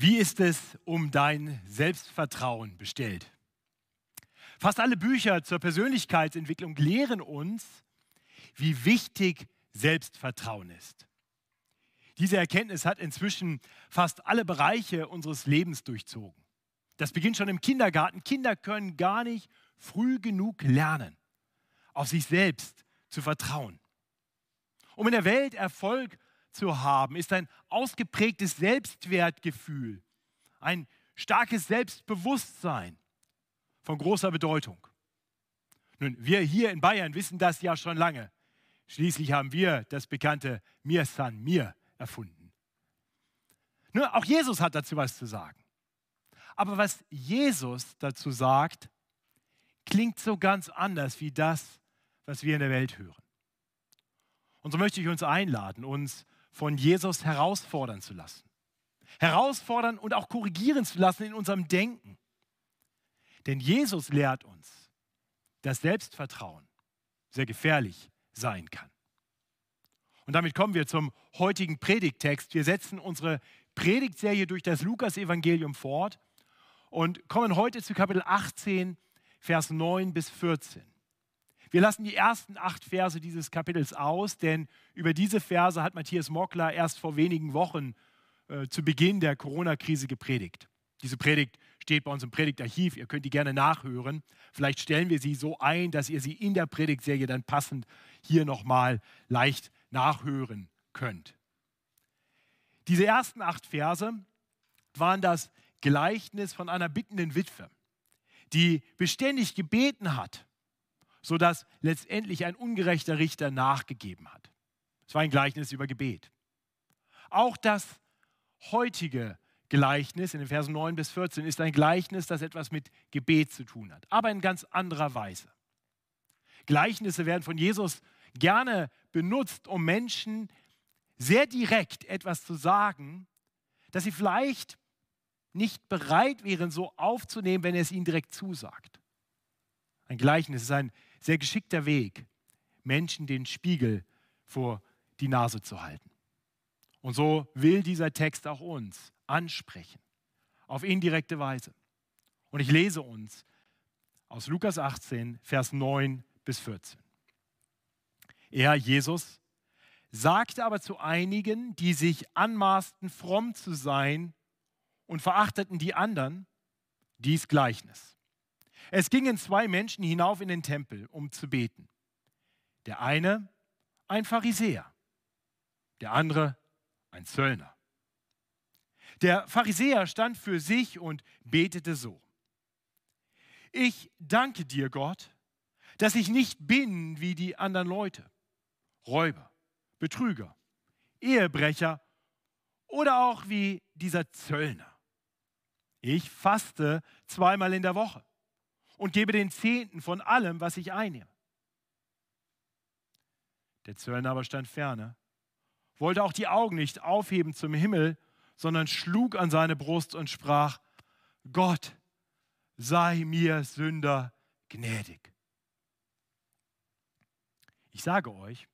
Wie ist es um dein Selbstvertrauen bestellt? Fast alle Bücher zur Persönlichkeitsentwicklung lehren uns, wie wichtig Selbstvertrauen ist. Diese Erkenntnis hat inzwischen fast alle Bereiche unseres Lebens durchzogen. Das beginnt schon im Kindergarten. Kinder können gar nicht früh genug lernen, auf sich selbst zu vertrauen. Um in der Welt Erfolg zu haben, ist ein ausgeprägtes Selbstwertgefühl, ein starkes Selbstbewusstsein von großer Bedeutung. Nun, wir hier in Bayern wissen das ja schon lange. Schließlich haben wir das bekannte Mir San Mir erfunden. Nur auch Jesus hat dazu was zu sagen. Aber was Jesus dazu sagt, klingt so ganz anders wie das, was wir in der Welt hören. Und so möchte ich uns einladen, uns von Jesus herausfordern zu lassen. Herausfordern und auch korrigieren zu lassen in unserem Denken. Denn Jesus lehrt uns, dass Selbstvertrauen sehr gefährlich sein kann. Und damit kommen wir zum heutigen Predigttext. Wir setzen unsere Predigtserie durch das Lukas-Evangelium fort und kommen heute zu Kapitel 18, Vers 9 bis 14. Wir lassen die ersten acht Verse dieses Kapitels aus, denn über diese Verse hat Matthias Mockler erst vor wenigen Wochen äh, zu Beginn der Corona-Krise gepredigt. Diese Predigt steht bei uns im Predigtarchiv, ihr könnt die gerne nachhören. Vielleicht stellen wir sie so ein, dass ihr sie in der Predigtserie dann passend hier nochmal leicht nachhören könnt. Diese ersten acht Verse waren das Gleichnis von einer bittenden Witwe, die beständig gebeten hat sodass letztendlich ein ungerechter Richter nachgegeben hat. Es war ein Gleichnis über Gebet. Auch das heutige Gleichnis in den Versen 9 bis 14 ist ein Gleichnis, das etwas mit Gebet zu tun hat, aber in ganz anderer Weise. Gleichnisse werden von Jesus gerne benutzt, um Menschen sehr direkt etwas zu sagen, das sie vielleicht nicht bereit wären, so aufzunehmen, wenn er es ihnen direkt zusagt. Ein Gleichnis ist ein sehr geschickter Weg, Menschen den Spiegel vor die Nase zu halten. Und so will dieser Text auch uns ansprechen, auf indirekte Weise. Und ich lese uns aus Lukas 18, Vers 9 bis 14. Er, Jesus, sagte aber zu einigen, die sich anmaßten, fromm zu sein und verachteten die anderen, dies Gleichnis. Es gingen zwei Menschen hinauf in den Tempel, um zu beten. Der eine ein Pharisäer, der andere ein Zöllner. Der Pharisäer stand für sich und betete so. Ich danke dir, Gott, dass ich nicht bin wie die anderen Leute, Räuber, Betrüger, Ehebrecher oder auch wie dieser Zöllner. Ich faste zweimal in der Woche und gebe den Zehnten von allem, was ich einnehme. Der Zöllner aber stand ferne, wollte auch die Augen nicht aufheben zum Himmel, sondern schlug an seine Brust und sprach, Gott, sei mir Sünder gnädig. Ich sage euch,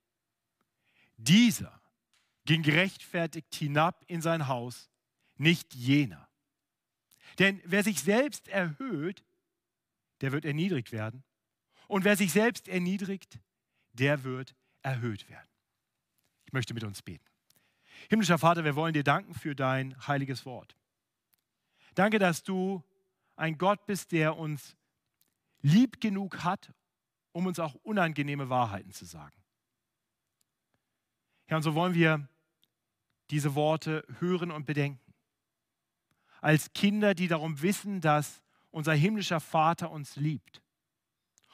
dieser ging gerechtfertigt hinab in sein Haus, nicht jener. Denn wer sich selbst erhöht, der wird erniedrigt werden. Und wer sich selbst erniedrigt, der wird erhöht werden. Ich möchte mit uns beten. Himmlischer Vater, wir wollen dir danken für dein heiliges Wort. Danke, dass du ein Gott bist, der uns lieb genug hat, um uns auch unangenehme Wahrheiten zu sagen. Herr, und so wollen wir diese Worte hören und bedenken. Als Kinder, die darum wissen, dass unser himmlischer Vater uns liebt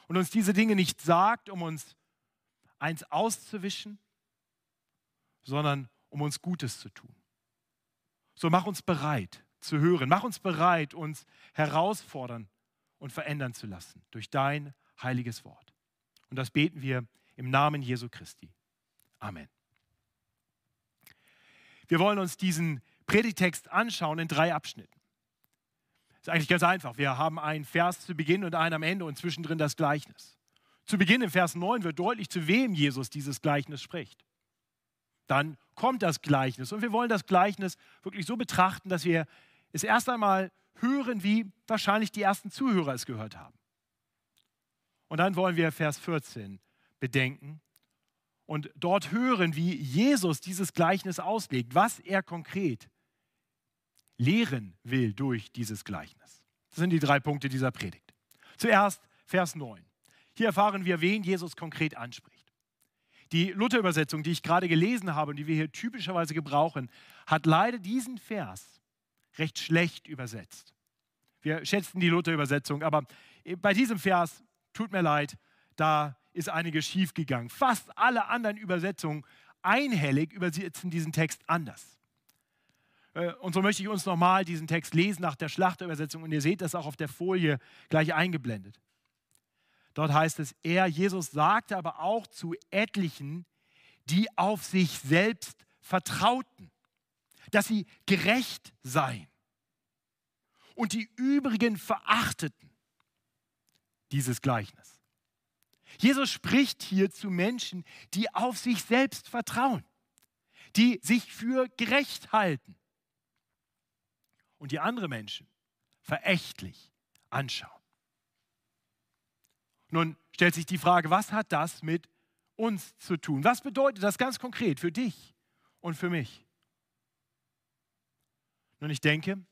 und uns diese Dinge nicht sagt, um uns eins auszuwischen, sondern um uns Gutes zu tun. So mach uns bereit zu hören, mach uns bereit, uns herausfordern und verändern zu lassen durch dein heiliges Wort. Und das beten wir im Namen Jesu Christi. Amen. Wir wollen uns diesen Predigtext anschauen in drei Abschnitten ist eigentlich ganz einfach. Wir haben einen Vers zu Beginn und einen am Ende und zwischendrin das Gleichnis. Zu Beginn im Vers 9 wird deutlich, zu wem Jesus dieses Gleichnis spricht. Dann kommt das Gleichnis und wir wollen das Gleichnis wirklich so betrachten, dass wir es erst einmal hören, wie wahrscheinlich die ersten Zuhörer es gehört haben. Und dann wollen wir Vers 14 bedenken und dort hören, wie Jesus dieses Gleichnis auslegt, was er konkret lehren will durch dieses Gleichnis. Das sind die drei Punkte dieser Predigt. Zuerst Vers 9. Hier erfahren wir, wen Jesus konkret anspricht. Die Luther-Übersetzung, die ich gerade gelesen habe und die wir hier typischerweise gebrauchen, hat leider diesen Vers recht schlecht übersetzt. Wir schätzen die Luther-Übersetzung, aber bei diesem Vers tut mir leid, da ist einiges schiefgegangen. Fast alle anderen Übersetzungen einhellig übersetzen diesen Text anders. Äh, und so möchte ich uns nochmal diesen Text lesen nach der Schlachterübersetzung und ihr seht das auch auf der Folie gleich eingeblendet. Dort heißt es, er, Jesus, sagte aber auch zu etlichen, die auf sich selbst vertrauten, dass sie gerecht seien und die übrigen verachteten dieses Gleichnis. Jesus spricht hier zu Menschen, die auf sich selbst vertrauen, die sich für gerecht halten und die andere Menschen verächtlich anschauen. Nun stellt sich die Frage, was hat das mit uns zu tun? Was bedeutet das ganz konkret für dich und für mich? Nun, ich denke,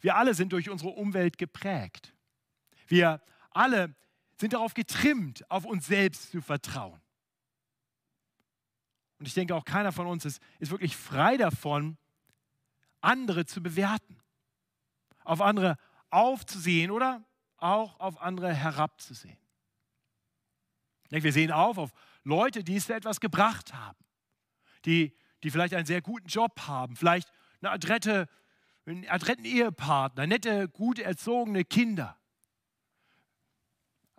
wir alle sind durch unsere Umwelt geprägt. Wir alle sind darauf getrimmt, auf uns selbst zu vertrauen. Und ich denke, auch keiner von uns ist, ist wirklich frei davon, andere zu bewerten, auf andere aufzusehen oder auch auf andere herabzusehen. Wir sehen auf auf Leute, die es etwas gebracht haben, die, die vielleicht einen sehr guten Job haben, vielleicht eine adrette, einen adretten Ehepartner, nette, gut erzogene Kinder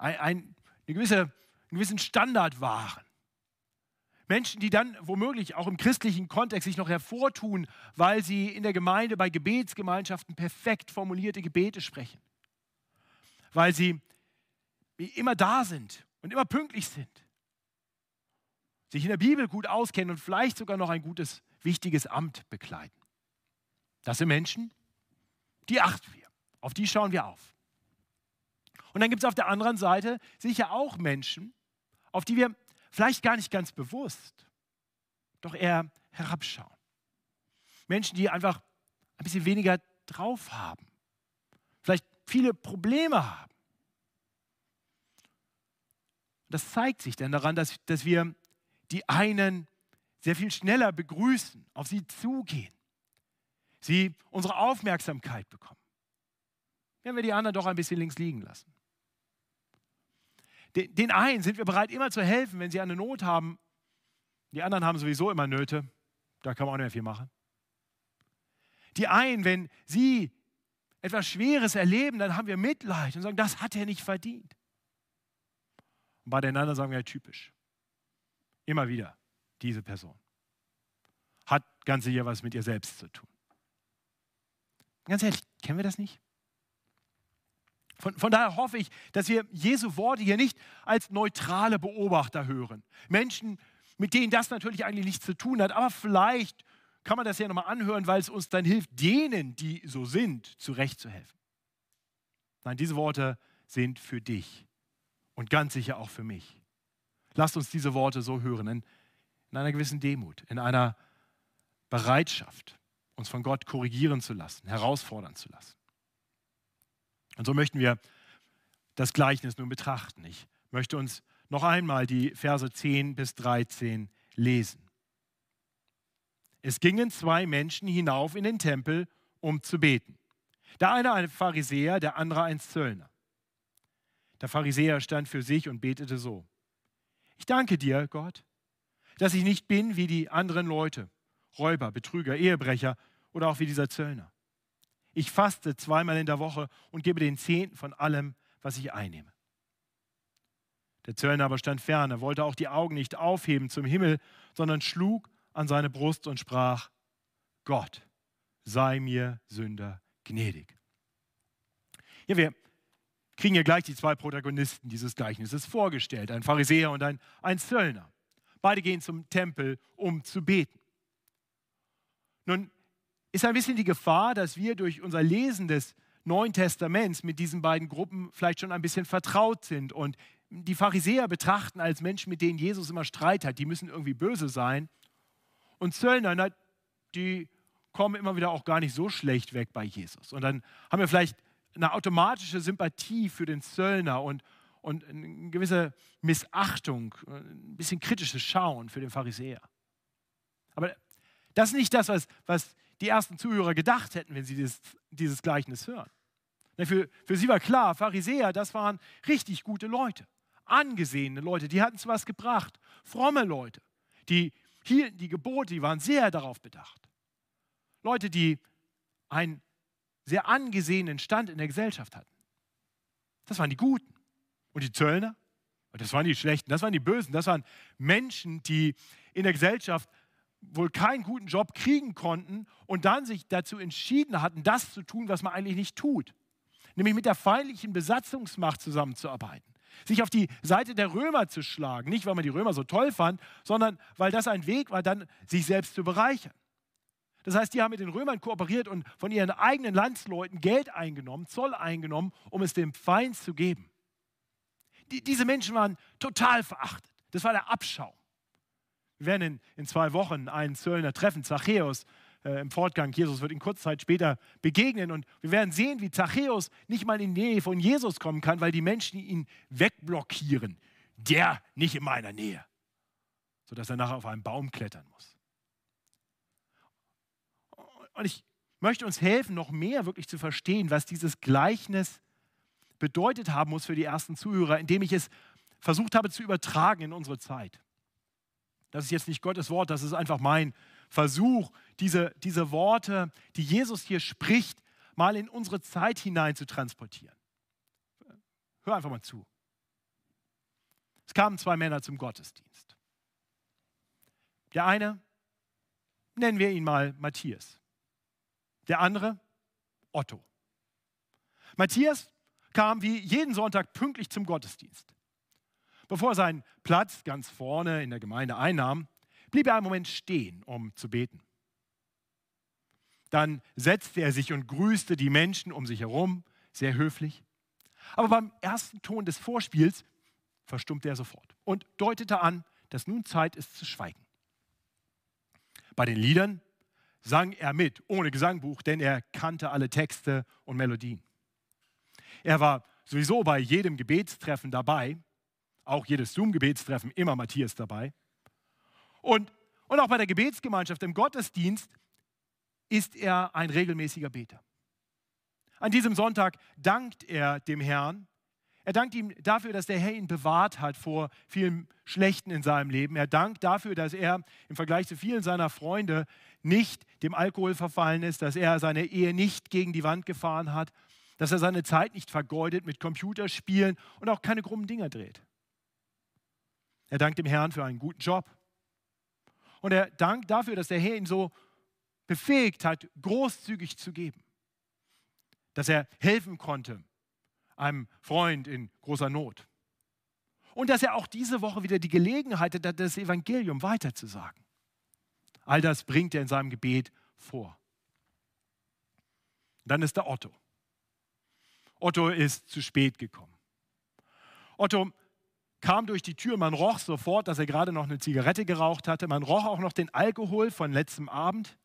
ein, ein, eine gewisse, einen gewissen Standard wahren. Menschen, die dann womöglich auch im christlichen Kontext sich noch hervortun, weil sie in der Gemeinde bei Gebetsgemeinschaften perfekt formulierte Gebete sprechen. Weil sie immer da sind und immer pünktlich sind. Sich in der Bibel gut auskennen und vielleicht sogar noch ein gutes, wichtiges Amt bekleiden. Das sind Menschen, die achten wir. Auf die schauen wir auf. Und dann gibt es auf der anderen Seite sicher auch Menschen, auf die wir vielleicht gar nicht ganz bewusst, doch eher herabschauen. Menschen, die einfach ein bisschen weniger drauf haben, vielleicht viele Probleme haben. Das zeigt sich dann daran, dass, dass wir die einen sehr viel schneller begrüßen, auf sie zugehen, sie unsere Aufmerksamkeit bekommen. Wenn wir die anderen doch ein bisschen links liegen lassen. Den, den einen sind wir bereit, immer zu helfen, wenn sie eine Not haben. Die anderen haben sowieso immer Nöte. Da kann man auch nicht mehr viel machen. Die einen, wenn sie etwas Schweres erleben, dann haben wir Mitleid und sagen, das hat er nicht verdient. Und bei den anderen sagen wir, ja, typisch. Immer wieder diese Person. Hat ganz sicher was mit ihr selbst zu tun. Ganz ehrlich, kennen wir das nicht? Von, von, daher hoffe ich, dass wir Jesu Worte hier nicht als neutrale Beobachter hören. Menschen, mit denen das natürlich eigentlich nichts zu tun hat, aber vielleicht kann man das ja nochmal anhören, weil es uns dann hilft, denen, die so sind, zurechtzuhelfen. Nein, diese Worte sind für dich und ganz sicher auch für mich. Lasst uns diese Worte so hören, in, in einer gewissen Demut, in einer Bereitschaft, uns von Gott korrigieren zu lassen, herausfordern zu lassen. Und so möchten wir das Gleichnis nun betrachten. Ich möchte uns noch einmal die Verse 10 bis 13 lesen. Es gingen zwei Menschen hinauf in den Tempel, um zu beten. Der eine ein Pharisäer, der andere ein Zöllner. Der Pharisäer stand für sich und betete so. Ich danke dir, Gott, dass ich nicht bin wie die anderen Leute, Räuber, Betrüger, Ehebrecher oder auch wie dieser Zöllner. Ich faste zweimal in der Woche und gebe den Zehnten von allem, was ich einnehme. Der Zöllner aber stand fern, er wollte auch die Augen nicht aufheben zum Himmel, sondern schlug an seine Brust und sprach, Gott, sei mir Sünder gnädig. Ja, wir kriegen ja gleich die zwei Protagonisten dieses Gleichnisses vorgestellt, ein Pharisäer und ein, ein Zöllner. Beide gehen zum Tempel, um zu beten. Nun, ist ein bisschen die Gefahr, dass wir durch unser Lesen des Neuen Testaments mit diesen beiden Gruppen vielleicht schon ein bisschen vertraut sind und die Pharisäer betrachten als Menschen, mit denen Jesus immer Streit hat, die müssen irgendwie böse sein. Und Zöllner, na, die kommen immer wieder auch gar nicht so schlecht weg bei Jesus. Und dann haben wir vielleicht eine automatische Sympathie für den Zöllner und, und eine gewisse Missachtung, ein bisschen kritisches Schauen für den Pharisäer. Aber das ist nicht das, was, was die ersten Zuhörer gedacht hätten, wenn sie dieses, dieses Gleichnis hören. Für, für sie war klar, Pharisäer, das waren richtig gute Leute, angesehene Leute, die hatten zu was gebracht, fromme Leute, die hielten die Gebote, die waren sehr darauf bedacht. Leute, die einen sehr angesehenen Stand in der Gesellschaft hatten. Das waren die Guten. Und die Zöllner, das waren die Schlechten, das waren die Bösen, das waren Menschen, die in der Gesellschaft wohl keinen guten Job kriegen konnten und dann sich dazu entschieden hatten, das zu tun, was man eigentlich nicht tut. Nämlich mit der feindlichen Besatzungsmacht zusammenzuarbeiten. Sich auf die Seite der Römer zu schlagen. Nicht, weil man die Römer so toll fand, sondern weil das ein Weg war, dann sich selbst zu bereichern. Das heißt, die haben mit den Römern kooperiert und von ihren eigenen Landsleuten Geld eingenommen, Zoll eingenommen, um es dem Feind zu geben. Die, diese Menschen waren total verachtet. Das war der Abschau. Wir werden in, in zwei Wochen einen Zöllner treffen, Zachäus, äh, im Fortgang. Jesus wird ihn kurz Zeit später begegnen und wir werden sehen, wie Zachäus nicht mal in die Nähe von Jesus kommen kann, weil die Menschen ihn wegblockieren. Der nicht in meiner Nähe, sodass er nachher auf einen Baum klettern muss. Und ich möchte uns helfen, noch mehr wirklich zu verstehen, was dieses Gleichnis bedeutet haben muss für die ersten Zuhörer, indem ich es versucht habe zu übertragen in unsere Zeit. Das ist jetzt nicht Gottes Wort, das ist einfach mein Versuch, diese, diese Worte, die Jesus hier spricht, mal in unsere Zeit hinein zu transportieren. Hör einfach mal zu. Es kamen zwei Männer zum Gottesdienst. Der eine, nennen wir ihn mal Matthias. Der andere, Otto. Matthias kam wie jeden Sonntag pünktlich zum Gottesdienst. Bevor er seinen Platz ganz vorne in der Gemeinde einnahm, blieb er einen Moment stehen, um zu beten. Dann setzte er sich und grüßte die Menschen um sich herum, sehr höflich. Aber beim ersten Ton des Vorspiels verstummte er sofort und deutete an, dass nun Zeit ist zu schweigen. Bei den Liedern sang er mit, ohne Gesangbuch, denn er kannte alle Texte und Melodien. Er war sowieso bei jedem Gebetstreffen dabei auch jedes Zoom-Gebetstreffen immer Matthias dabei. Und, und auch bei der Gebetsgemeinschaft im Gottesdienst ist er ein regelmäßiger Beter. An diesem Sonntag dankt er dem Herrn. Er dankt ihm dafür, dass der Herr ihn bewahrt hat vor vielem Schlechten in seinem Leben. Er dankt dafür, dass er im Vergleich zu vielen seiner Freunde nicht dem Alkohol verfallen ist, dass er seine Ehe nicht gegen die Wand gefahren hat, dass er seine Zeit nicht vergeudet mit Computerspielen und auch keine krummen Dinger dreht. Er dankt dem Herrn für einen guten Job. Und er dankt dafür, dass der Herr ihn so befähigt hat, großzügig zu geben. Dass er helfen konnte einem Freund in großer Not. Und dass er auch diese Woche wieder die Gelegenheit hat, das Evangelium weiterzusagen. All das bringt er in seinem Gebet vor. Dann ist der Otto. Otto ist zu spät gekommen. Otto kam durch die Tür, man roch sofort, dass er gerade noch eine Zigarette geraucht hatte, man roch auch noch den Alkohol von letztem Abend.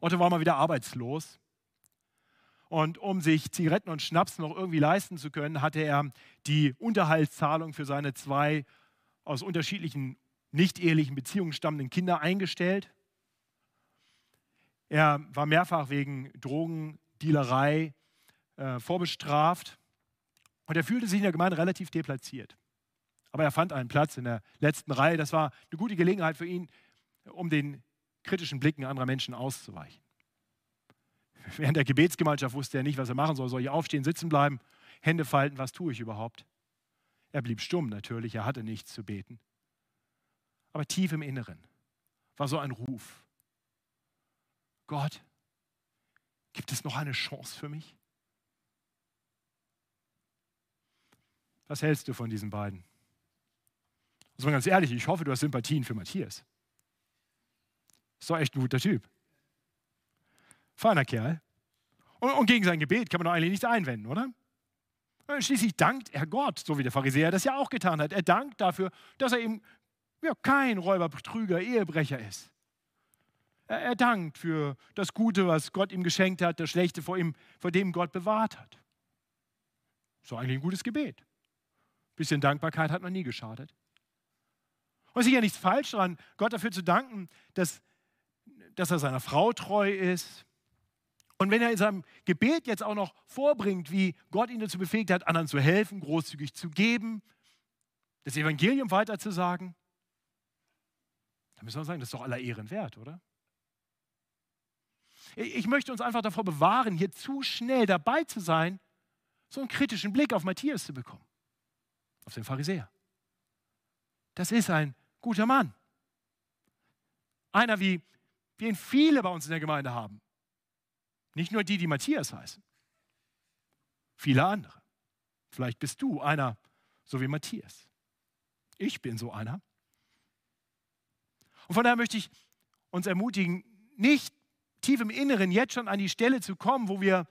Otto war mal wieder arbeitslos. Und um sich Zigaretten und Schnaps noch irgendwie leisten zu können, hatte er die Unterhaltszahlung für seine zwei aus unterschiedlichen nicht-ehelichen Beziehungen stammenden Kinder eingestellt. Er war mehrfach wegen Drogendealerei äh, vorbestraft und er fühlte sich in der Gemeinde relativ deplatziert. Aber er fand einen Platz in der letzten Reihe. Das war eine gute Gelegenheit für ihn, um den kritischen Blicken anderer Menschen auszuweichen. Während der Gebetsgemeinschaft wusste er nicht, was er machen soll. Soll ich aufstehen, sitzen bleiben, Hände falten, was tue ich überhaupt? Er blieb stumm natürlich, er hatte nichts zu beten. Aber tief im Inneren war so ein Ruf. Gott, gibt es noch eine Chance für mich? Was hältst du von diesen beiden? Also mal ganz ehrlich, ich hoffe, du hast Sympathien für Matthias. Ist doch echt ein guter Typ. Feiner Kerl. Und, und gegen sein Gebet kann man doch eigentlich nichts einwenden, oder? Schließlich dankt er Gott, so wie der Pharisäer das ja auch getan hat. Er dankt dafür, dass er eben ja, kein Räuber, Betrüger, Ehebrecher ist. Er, er dankt für das Gute, was Gott ihm geschenkt hat, das Schlechte, vor, ihm, vor dem Gott bewahrt hat. So eigentlich ein gutes Gebet. Bisschen Dankbarkeit hat noch nie geschadet. Und es ist ja nichts falsch daran, Gott dafür zu danken, dass, dass er seiner Frau treu ist. Und wenn er in seinem Gebet jetzt auch noch vorbringt, wie Gott ihn dazu befähigt hat, anderen zu helfen, großzügig zu geben, das Evangelium weiterzusagen, dann müssen wir sagen, das ist doch aller Ehren wert, oder? Ich möchte uns einfach davor bewahren, hier zu schnell dabei zu sein, so einen kritischen Blick auf Matthias zu bekommen, auf den Pharisäer. Das ist ein guter Mann. Einer, wie wir ihn viele bei uns in der Gemeinde haben. Nicht nur die, die Matthias heißen. Viele andere. Vielleicht bist du einer, so wie Matthias. Ich bin so einer. Und von daher möchte ich uns ermutigen, nicht tief im Inneren jetzt schon an die Stelle zu kommen, wo wir,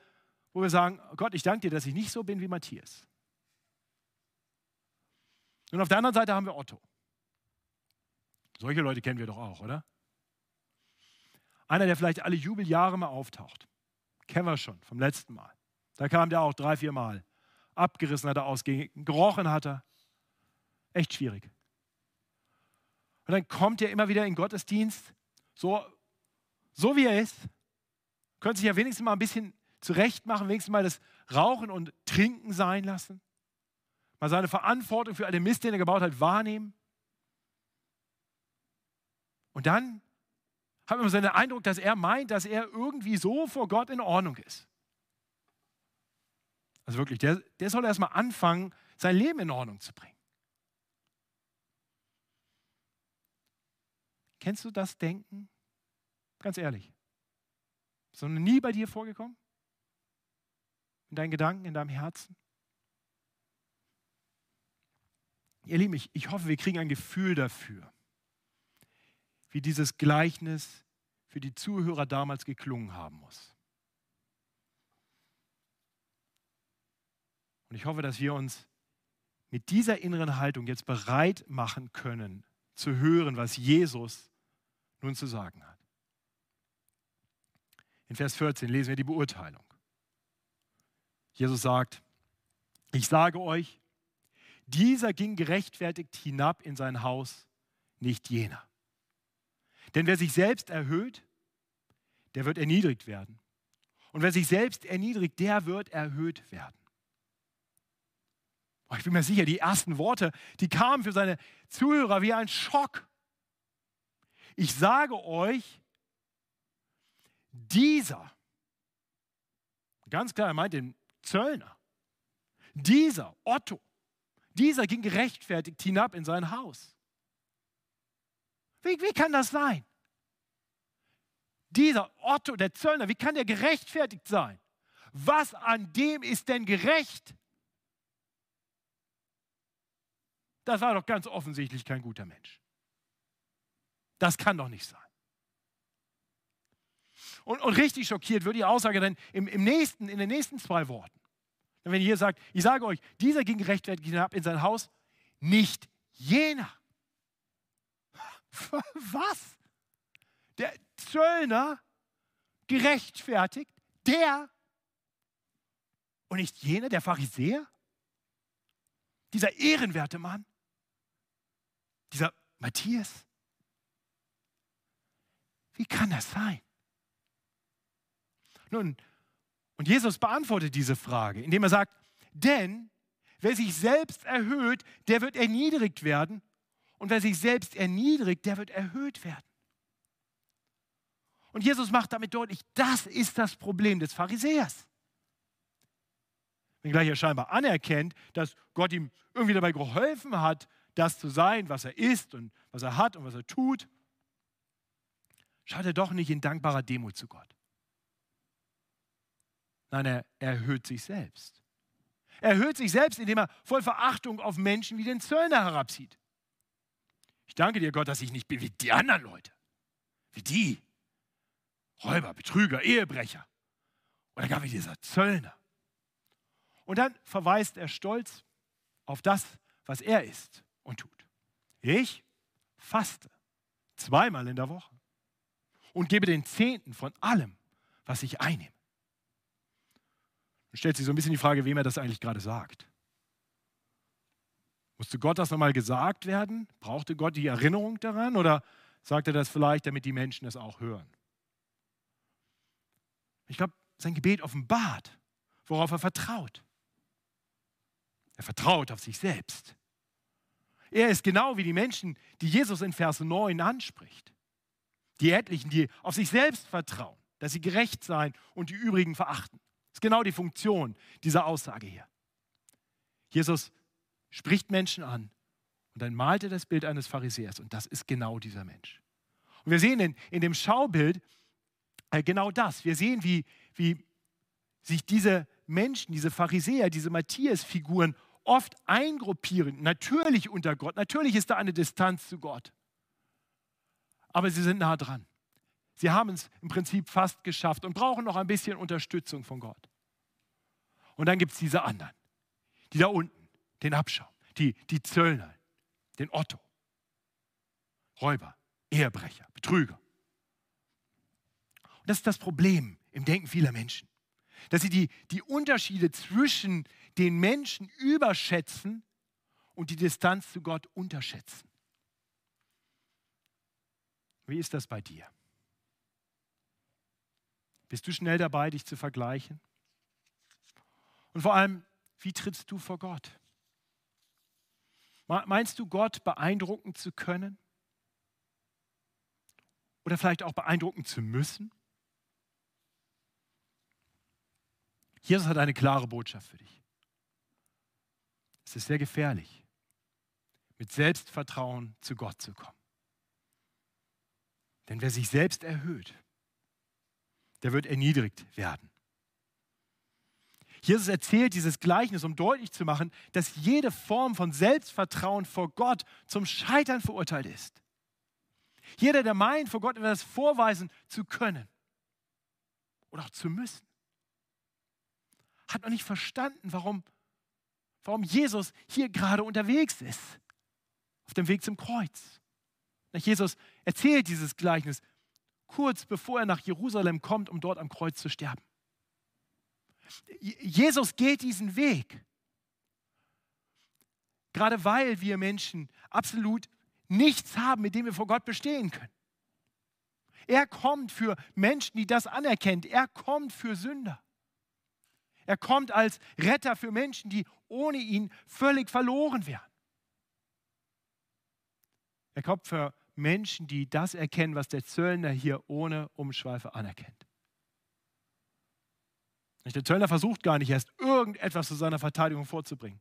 wo wir sagen, Gott, ich danke dir, dass ich nicht so bin wie Matthias. Und auf der anderen Seite haben wir Otto. Solche Leute kennen wir doch auch, oder? Einer, der vielleicht alle Jubeljahre mal auftaucht. Kennen wir schon vom letzten Mal. Da kam der auch drei, vier Mal. Abgerissen hat er aus, gerochen hat er. Echt schwierig. Und dann kommt er immer wieder in Gottesdienst, so, so wie er ist. Könnte sich ja wenigstens mal ein bisschen zurecht machen, wenigstens mal das Rauchen und Trinken sein lassen. Mal seine Verantwortung für all den Mist, den er gebaut hat, wahrnehmen. Und dann hat man so den Eindruck, dass er meint, dass er irgendwie so vor Gott in Ordnung ist. Also wirklich, der, der soll erstmal anfangen, sein Leben in Ordnung zu bringen. Kennst du das Denken? Ganz ehrlich. Ist noch nie bei dir vorgekommen? In deinen Gedanken, in deinem Herzen? Ihr Lieben, ich, ich hoffe, wir kriegen ein Gefühl dafür wie dieses Gleichnis für die Zuhörer damals geklungen haben muss. Und ich hoffe, dass wir uns mit dieser inneren Haltung jetzt bereit machen können, zu hören, was Jesus nun zu sagen hat. In Vers 14 lesen wir die Beurteilung. Jesus sagt, ich sage euch, dieser ging gerechtfertigt hinab in sein Haus, nicht jener. Denn wer sich selbst erhöht, der wird erniedrigt werden. Und wer sich selbst erniedrigt, der wird erhöht werden. Ich bin mir sicher, die ersten Worte, die kamen für seine Zuhörer wie ein Schock. Ich sage euch, dieser, ganz klar, er meint den Zöllner, dieser Otto, dieser ging gerechtfertigt hinab in sein Haus. Wie, wie kann das sein? Dieser Otto, der Zöllner, wie kann der gerechtfertigt sein? Was an dem ist denn gerecht? Das war doch ganz offensichtlich kein guter Mensch. Das kann doch nicht sein. Und, und richtig schockiert wird die Aussage dann im, im nächsten, in den nächsten zwei Worten. Wenn ihr hier sagt, ich sage euch, dieser ging gerechtfertigt hinab in sein Haus, nicht jener. Was? Der Zöllner gerechtfertigt, der und nicht jener, der Pharisäer? Dieser ehrenwerte Mann? Dieser Matthias? Wie kann das sein? Nun, und Jesus beantwortet diese Frage, indem er sagt, denn wer sich selbst erhöht, der wird erniedrigt werden und wer sich selbst erniedrigt, der wird erhöht werden. Und Jesus macht damit deutlich, das ist das Problem des Pharisäers. Wenngleich er scheinbar anerkennt, dass Gott ihm irgendwie dabei geholfen hat, das zu sein, was er ist und was er hat und was er tut, schaut er doch nicht in dankbarer Demut zu Gott. Nein, er erhöht sich selbst. Er erhöht sich selbst, indem er voll Verachtung auf Menschen wie den Zöllner herabzieht. Ich danke dir, Gott, dass ich nicht bin wie die anderen Leute. Wie die. Räuber, Betrüger, Ehebrecher. Oder gar wie dieser Zöllner. Und dann verweist er stolz auf das, was er ist und tut. Ich faste zweimal in der Woche und gebe den Zehnten von allem, was ich einnehme. Dann stellt sich so ein bisschen die Frage, wem er das eigentlich gerade sagt. Musste Gott das nochmal gesagt werden? Brauchte Gott die Erinnerung daran? Oder sagt er das vielleicht, damit die Menschen es auch hören? Ich glaube, sein Gebet offenbart, worauf er vertraut. Er vertraut auf sich selbst. Er ist genau wie die Menschen, die Jesus in Vers 9 anspricht. Die etlichen, die auf sich selbst vertrauen, dass sie gerecht seien und die übrigen verachten. Das ist genau die Funktion dieser Aussage hier. Jesus spricht Menschen an und dann malt er das Bild eines Pharisäers und das ist genau dieser Mensch. Und wir sehen in, in dem Schaubild äh, genau das. Wir sehen, wie, wie sich diese Menschen, diese Pharisäer, diese Matthias-Figuren oft eingruppieren. Natürlich unter Gott, natürlich ist da eine Distanz zu Gott. Aber sie sind nah dran. Sie haben es im Prinzip fast geschafft und brauchen noch ein bisschen Unterstützung von Gott. Und dann gibt es diese anderen, die da unten, den Abschaum, die, die Zöllner, den Otto, Räuber, Ehebrecher, Betrüger. Und das ist das Problem im Denken vieler Menschen, dass sie die, die Unterschiede zwischen den Menschen überschätzen und die Distanz zu Gott unterschätzen. Wie ist das bei dir? Bist du schnell dabei, dich zu vergleichen? Und vor allem, wie trittst du vor Gott? Meinst du, Gott beeindrucken zu können? Oder vielleicht auch beeindrucken zu müssen? Jesus hat eine klare Botschaft für dich. Es ist sehr gefährlich, mit Selbstvertrauen zu Gott zu kommen. Denn wer sich selbst erhöht, der wird erniedrigt werden. Jesus erzählt dieses Gleichnis, um deutlich zu machen, dass jede Form von Selbstvertrauen vor Gott zum Scheitern verurteilt ist. Jeder, der meint, vor Gott etwas vorweisen zu können oder auch zu müssen, hat noch nicht verstanden, warum, warum Jesus hier gerade unterwegs ist, auf dem Weg zum Kreuz. Jesus erzählt dieses Gleichnis kurz bevor er nach Jerusalem kommt, um dort am Kreuz zu sterben. Jesus geht diesen Weg. Gerade weil wir Menschen absolut nichts haben, mit dem wir vor Gott bestehen können. Er kommt für Menschen, die das anerkennen. Er kommt für Sünder. Er kommt als Retter für Menschen, die ohne ihn völlig verloren wären. Er kommt für Menschen, die das erkennen, was der Zöllner hier ohne Umschweife anerkennt. Der Zöllner versucht gar nicht erst irgendetwas zu seiner Verteidigung vorzubringen.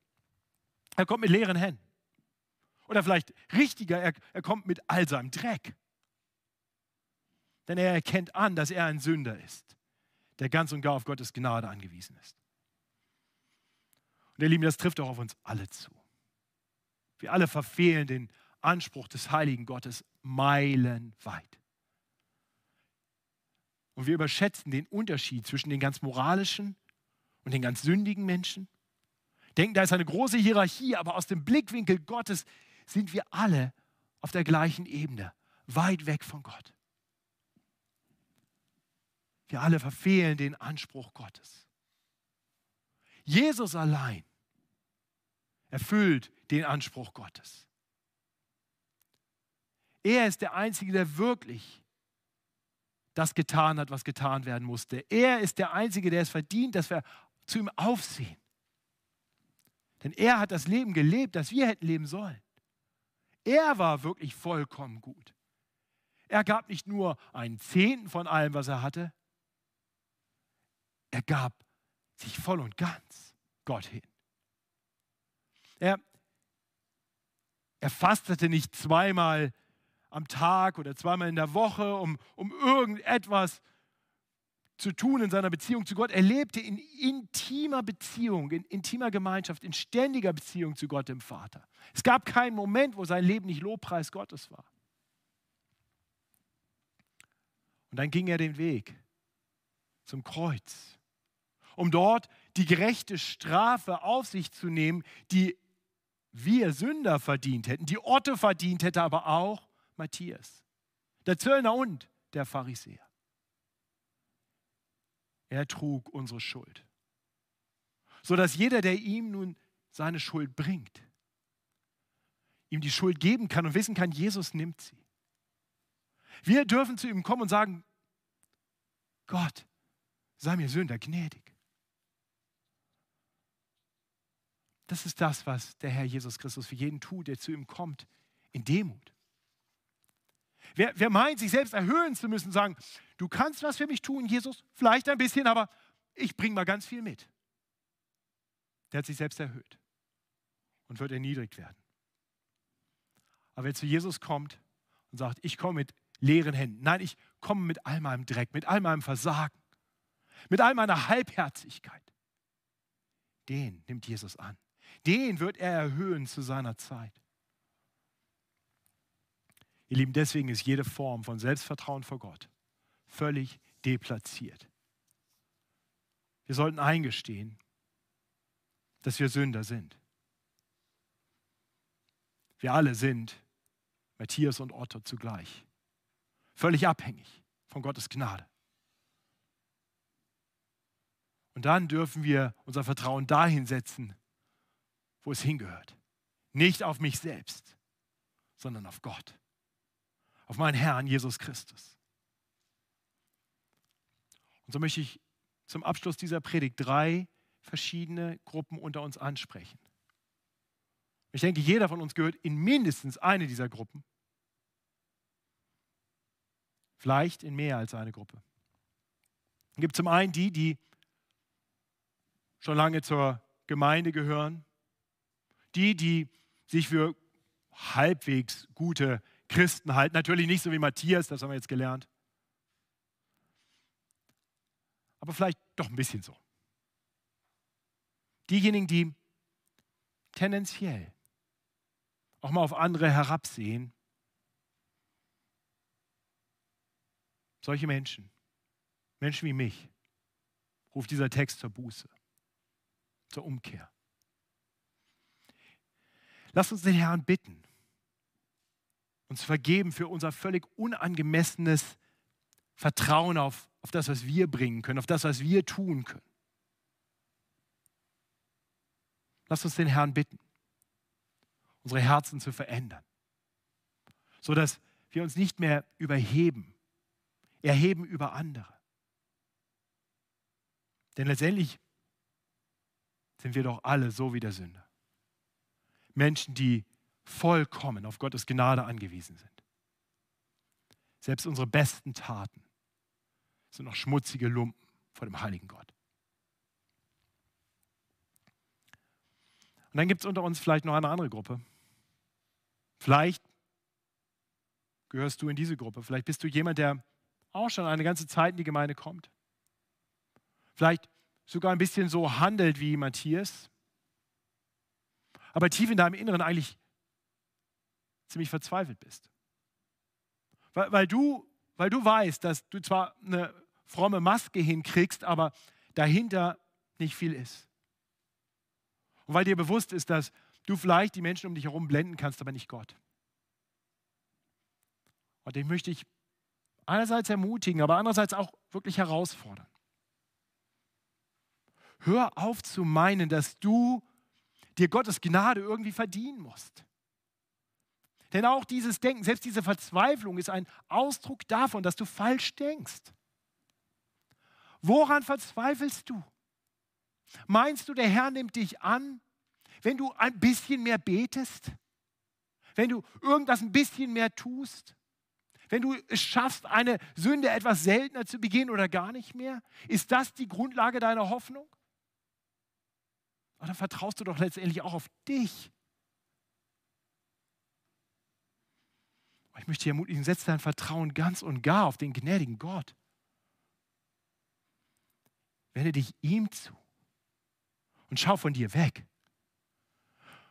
Er kommt mit leeren Händen. Oder vielleicht richtiger, er, er kommt mit all seinem Dreck. Denn er erkennt an, dass er ein Sünder ist, der ganz und gar auf Gottes Gnade angewiesen ist. Und ihr Lieben, das trifft auch auf uns alle zu. Wir alle verfehlen den Anspruch des heiligen Gottes meilenweit. Und wir überschätzen den Unterschied zwischen den ganz moralischen und den ganz sündigen Menschen. Denken, da ist eine große Hierarchie, aber aus dem Blickwinkel Gottes sind wir alle auf der gleichen Ebene, weit weg von Gott. Wir alle verfehlen den Anspruch Gottes. Jesus allein erfüllt den Anspruch Gottes. Er ist der Einzige, der wirklich das getan hat, was getan werden musste. Er ist der Einzige, der es verdient, dass wir zu ihm aufsehen. Denn er hat das Leben gelebt, das wir hätten leben sollen. Er war wirklich vollkommen gut. Er gab nicht nur einen Zehnten von allem, was er hatte, er gab sich voll und ganz Gott hin. Er, er fastete nicht zweimal am Tag oder zweimal in der Woche, um, um irgendetwas zu tun in seiner Beziehung zu Gott. Er lebte in intimer Beziehung, in intimer Gemeinschaft, in ständiger Beziehung zu Gott, dem Vater. Es gab keinen Moment, wo sein Leben nicht Lobpreis Gottes war. Und dann ging er den Weg zum Kreuz, um dort die gerechte Strafe auf sich zu nehmen, die wir Sünder verdient hätten, die Otto verdient hätte, aber auch Matthias, der Zöllner und der Pharisäer. Er trug unsere Schuld, sodass jeder, der ihm nun seine Schuld bringt, ihm die Schuld geben kann und wissen kann, Jesus nimmt sie. Wir dürfen zu ihm kommen und sagen, Gott, sei mir Sünder gnädig. Das ist das, was der Herr Jesus Christus für jeden tut, der zu ihm kommt, in Demut. Wer, wer meint, sich selbst erhöhen zu müssen, sagen, du kannst was für mich tun, Jesus, vielleicht ein bisschen, aber ich bringe mal ganz viel mit. Der hat sich selbst erhöht und wird erniedrigt werden. Aber wer zu Jesus kommt und sagt, ich komme mit leeren Händen, nein, ich komme mit all meinem Dreck, mit all meinem Versagen, mit all meiner Halbherzigkeit, den nimmt Jesus an. Den wird er erhöhen zu seiner Zeit. Ihr Lieben, deswegen ist jede Form von Selbstvertrauen vor Gott völlig deplatziert. Wir sollten eingestehen, dass wir Sünder sind. Wir alle sind Matthias und Otto zugleich. Völlig abhängig von Gottes Gnade. Und dann dürfen wir unser Vertrauen dahin setzen, wo es hingehört. Nicht auf mich selbst, sondern auf Gott. Auf meinen Herrn Jesus Christus. Und so möchte ich zum Abschluss dieser Predigt drei verschiedene Gruppen unter uns ansprechen. Ich denke, jeder von uns gehört in mindestens eine dieser Gruppen. Vielleicht in mehr als eine Gruppe. Es gibt zum einen die, die schon lange zur Gemeinde gehören, die, die sich für halbwegs gute Christen halten. Natürlich nicht so wie Matthias, das haben wir jetzt gelernt. Aber vielleicht doch ein bisschen so. Diejenigen, die tendenziell auch mal auf andere herabsehen, solche Menschen, Menschen wie mich, ruft dieser Text zur Buße, zur Umkehr. Lass uns den Herrn bitten, uns vergeben für unser völlig unangemessenes Vertrauen auf, auf das, was wir bringen können, auf das, was wir tun können. Lass uns den Herrn bitten, unsere Herzen zu verändern, sodass wir uns nicht mehr überheben, erheben über andere. Denn letztendlich sind wir doch alle so wie der Sünder. Menschen, die vollkommen auf Gottes Gnade angewiesen sind. Selbst unsere besten Taten sind noch schmutzige Lumpen vor dem heiligen Gott. Und dann gibt es unter uns vielleicht noch eine andere Gruppe. Vielleicht gehörst du in diese Gruppe. Vielleicht bist du jemand, der auch schon eine ganze Zeit in die Gemeinde kommt. Vielleicht sogar ein bisschen so handelt wie Matthias aber tief in deinem Inneren eigentlich ziemlich verzweifelt bist. Weil, weil, du, weil du weißt, dass du zwar eine fromme Maske hinkriegst, aber dahinter nicht viel ist. Und weil dir bewusst ist, dass du vielleicht die Menschen um dich herum blenden kannst, aber nicht Gott. Und den möchte ich einerseits ermutigen, aber andererseits auch wirklich herausfordern. Hör auf zu meinen, dass du dir Gottes Gnade irgendwie verdienen musst. Denn auch dieses Denken, selbst diese Verzweiflung ist ein Ausdruck davon, dass du falsch denkst. Woran verzweifelst du? Meinst du, der Herr nimmt dich an, wenn du ein bisschen mehr betest? Wenn du irgendwas ein bisschen mehr tust? Wenn du es schaffst, eine Sünde etwas seltener zu begehen oder gar nicht mehr? Ist das die Grundlage deiner Hoffnung? Oder vertraust du doch letztendlich auch auf dich? Ich möchte dich ermutigen, setz dein Vertrauen ganz und gar auf den gnädigen Gott. Wende dich ihm zu und schau von dir weg.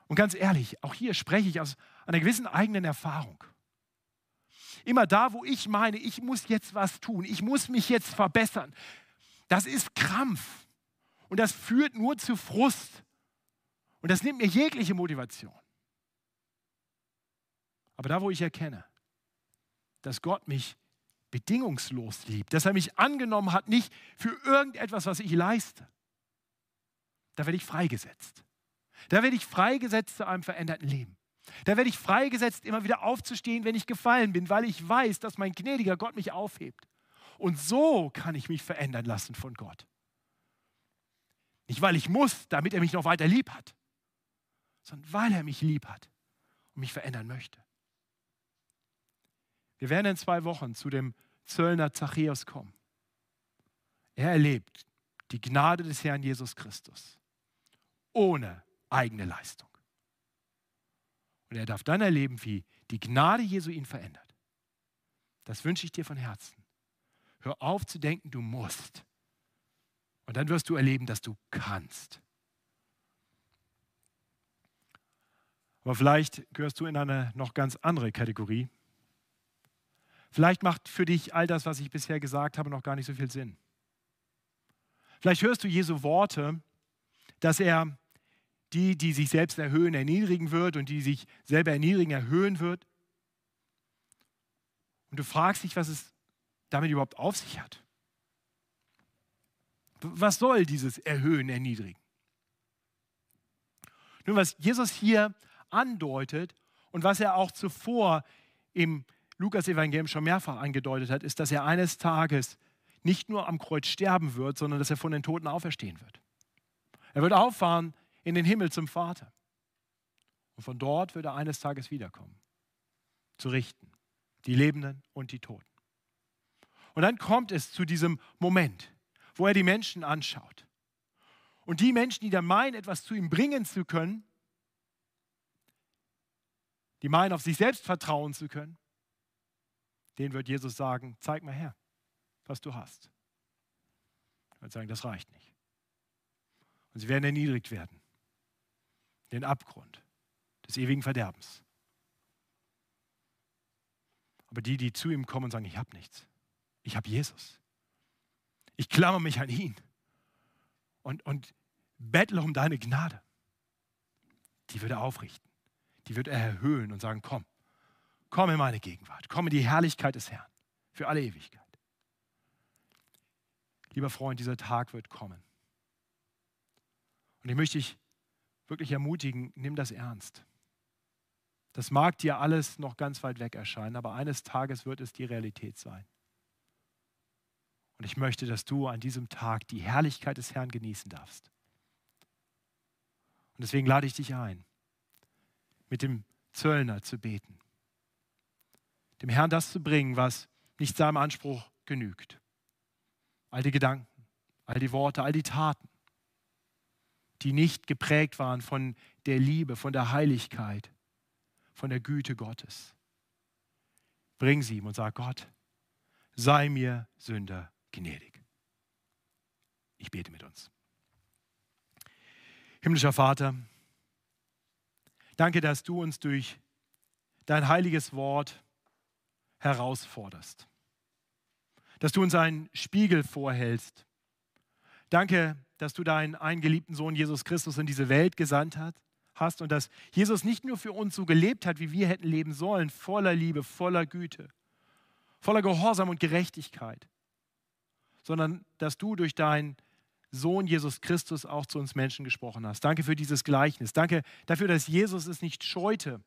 Und ganz ehrlich, auch hier spreche ich aus einer gewissen eigenen Erfahrung. Immer da, wo ich meine, ich muss jetzt was tun, ich muss mich jetzt verbessern, das ist Krampf. Und das führt nur zu Frust. Und das nimmt mir jegliche Motivation. Aber da, wo ich erkenne, dass Gott mich bedingungslos liebt, dass er mich angenommen hat, nicht für irgendetwas, was ich leiste, da werde ich freigesetzt. Da werde ich freigesetzt zu einem veränderten Leben. Da werde ich freigesetzt, immer wieder aufzustehen, wenn ich gefallen bin, weil ich weiß, dass mein gnädiger Gott mich aufhebt. Und so kann ich mich verändern lassen von Gott. Nicht, weil ich muss, damit er mich noch weiter lieb hat, sondern weil er mich lieb hat und mich verändern möchte. Wir werden in zwei Wochen zu dem Zöllner Zachäus kommen. Er erlebt die Gnade des Herrn Jesus Christus ohne eigene Leistung. Und er darf dann erleben, wie die Gnade Jesu ihn verändert. Das wünsche ich dir von Herzen. Hör auf zu denken, du musst. Und dann wirst du erleben, dass du kannst. Aber vielleicht gehörst du in eine noch ganz andere Kategorie. Vielleicht macht für dich all das, was ich bisher gesagt habe, noch gar nicht so viel Sinn. Vielleicht hörst du Jesu Worte, dass er die, die sich selbst erhöhen, erniedrigen wird und die sich selber erniedrigen, erhöhen wird. Und du fragst dich, was es damit überhaupt auf sich hat. Was soll dieses Erhöhen, Erniedrigen? Nun, was Jesus hier andeutet und was er auch zuvor im Lukas-Evangelium schon mehrfach angedeutet hat, ist, dass er eines Tages nicht nur am Kreuz sterben wird, sondern dass er von den Toten auferstehen wird. Er wird auffahren in den Himmel zum Vater. Und von dort wird er eines Tages wiederkommen, zu richten, die Lebenden und die Toten. Und dann kommt es zu diesem Moment, wo er die Menschen anschaut. Und die Menschen, die dann meinen, etwas zu ihm bringen zu können, die meinen, auf sich selbst vertrauen zu können, denen wird Jesus sagen, zeig mal her, was du hast. Er wird sagen, das reicht nicht. Und sie werden erniedrigt werden. Den Abgrund des ewigen Verderbens. Aber die, die zu ihm kommen und sagen, ich habe nichts. Ich habe Jesus. Ich klammer mich an ihn und, und bettle um deine Gnade. Die wird er aufrichten. Die wird er erhöhen und sagen, komm, komm in meine Gegenwart. Komm in die Herrlichkeit des Herrn für alle Ewigkeit. Lieber Freund, dieser Tag wird kommen. Und ich möchte dich wirklich ermutigen, nimm das ernst. Das mag dir alles noch ganz weit weg erscheinen, aber eines Tages wird es die Realität sein. Und ich möchte, dass du an diesem Tag die Herrlichkeit des Herrn genießen darfst. Und deswegen lade ich dich ein, mit dem Zöllner zu beten. Dem Herrn das zu bringen, was nicht seinem Anspruch genügt. All die Gedanken, all die Worte, all die Taten die nicht geprägt waren von der Liebe, von der Heiligkeit, von der Güte Gottes. Bring sie ihm und sag Gott, sei mir Sünder gnädig. Ich bete mit uns. Himmlischer Vater, danke, dass du uns durch dein heiliges Wort herausforderst, dass du uns einen Spiegel vorhältst. Danke, dass du deinen eingeliebten Sohn Jesus Christus in diese Welt gesandt hast und dass Jesus nicht nur für uns so gelebt hat, wie wir hätten leben sollen, voller Liebe, voller Güte, voller Gehorsam und Gerechtigkeit, sondern dass du durch deinen Sohn Jesus Christus auch zu uns Menschen gesprochen hast. Danke für dieses Gleichnis. Danke dafür, dass Jesus es nicht scheute,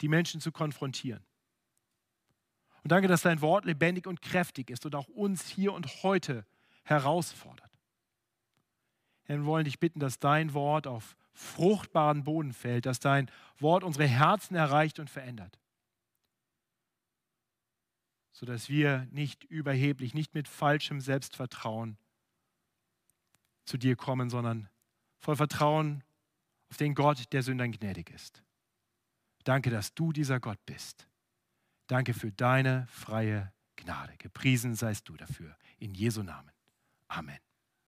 die Menschen zu konfrontieren. Und danke, dass dein Wort lebendig und kräftig ist und auch uns hier und heute herausfordert. Herr, wir wollen dich bitten, dass dein Wort auf fruchtbaren Boden fällt, dass dein Wort unsere Herzen erreicht und verändert. Sodass wir nicht überheblich, nicht mit falschem Selbstvertrauen zu dir kommen, sondern voll Vertrauen auf den Gott, der Sündern gnädig ist. Danke, dass du dieser Gott bist. Danke für deine freie Gnade. Gepriesen seist du dafür. In Jesu Namen. Amen.